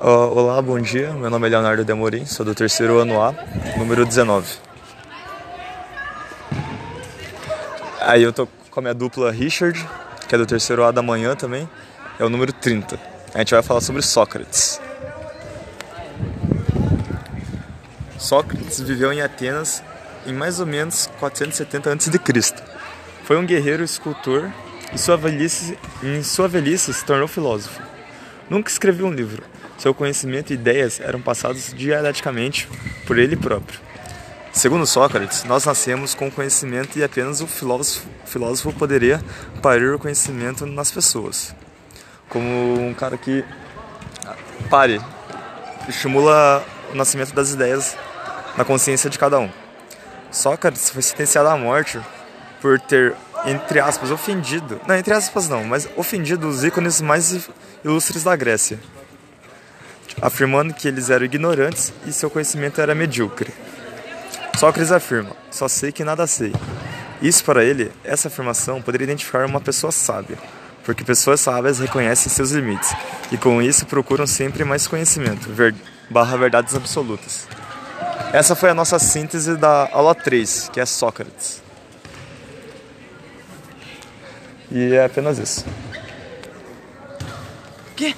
Uh, olá, bom dia. Meu nome é Leonardo Demorim, sou do terceiro ano A, número 19. Aí eu tô com a minha dupla Richard, que é do terceiro A da manhã também, é o número 30. A gente vai falar sobre Sócrates. Sócrates viveu em Atenas em mais ou menos 470 a.C. Foi um guerreiro escultor e sua velhice, em sua velhice se tornou filósofo. Nunca escreveu um livro. Seu conhecimento e ideias eram passados dialeticamente por ele próprio. Segundo Sócrates, nós nascemos com conhecimento e apenas o filósofo, filósofo poderia parir o conhecimento nas pessoas. Como um cara que pare, estimula o nascimento das ideias na consciência de cada um. Sócrates foi sentenciado à morte por ter, entre aspas, ofendido, não, entre aspas não, mas ofendido os ícones mais ilustres da Grécia, afirmando que eles eram ignorantes e seu conhecimento era medíocre. Sócrates afirma: só sei que nada sei. Isso para ele, essa afirmação poderia identificar uma pessoa sábia, porque pessoas sábias reconhecem seus limites e com isso procuram sempre mais conhecimento, ver, barra verdades absolutas. Essa foi a nossa síntese da aula 3, que é Sócrates. E é apenas isso. Que?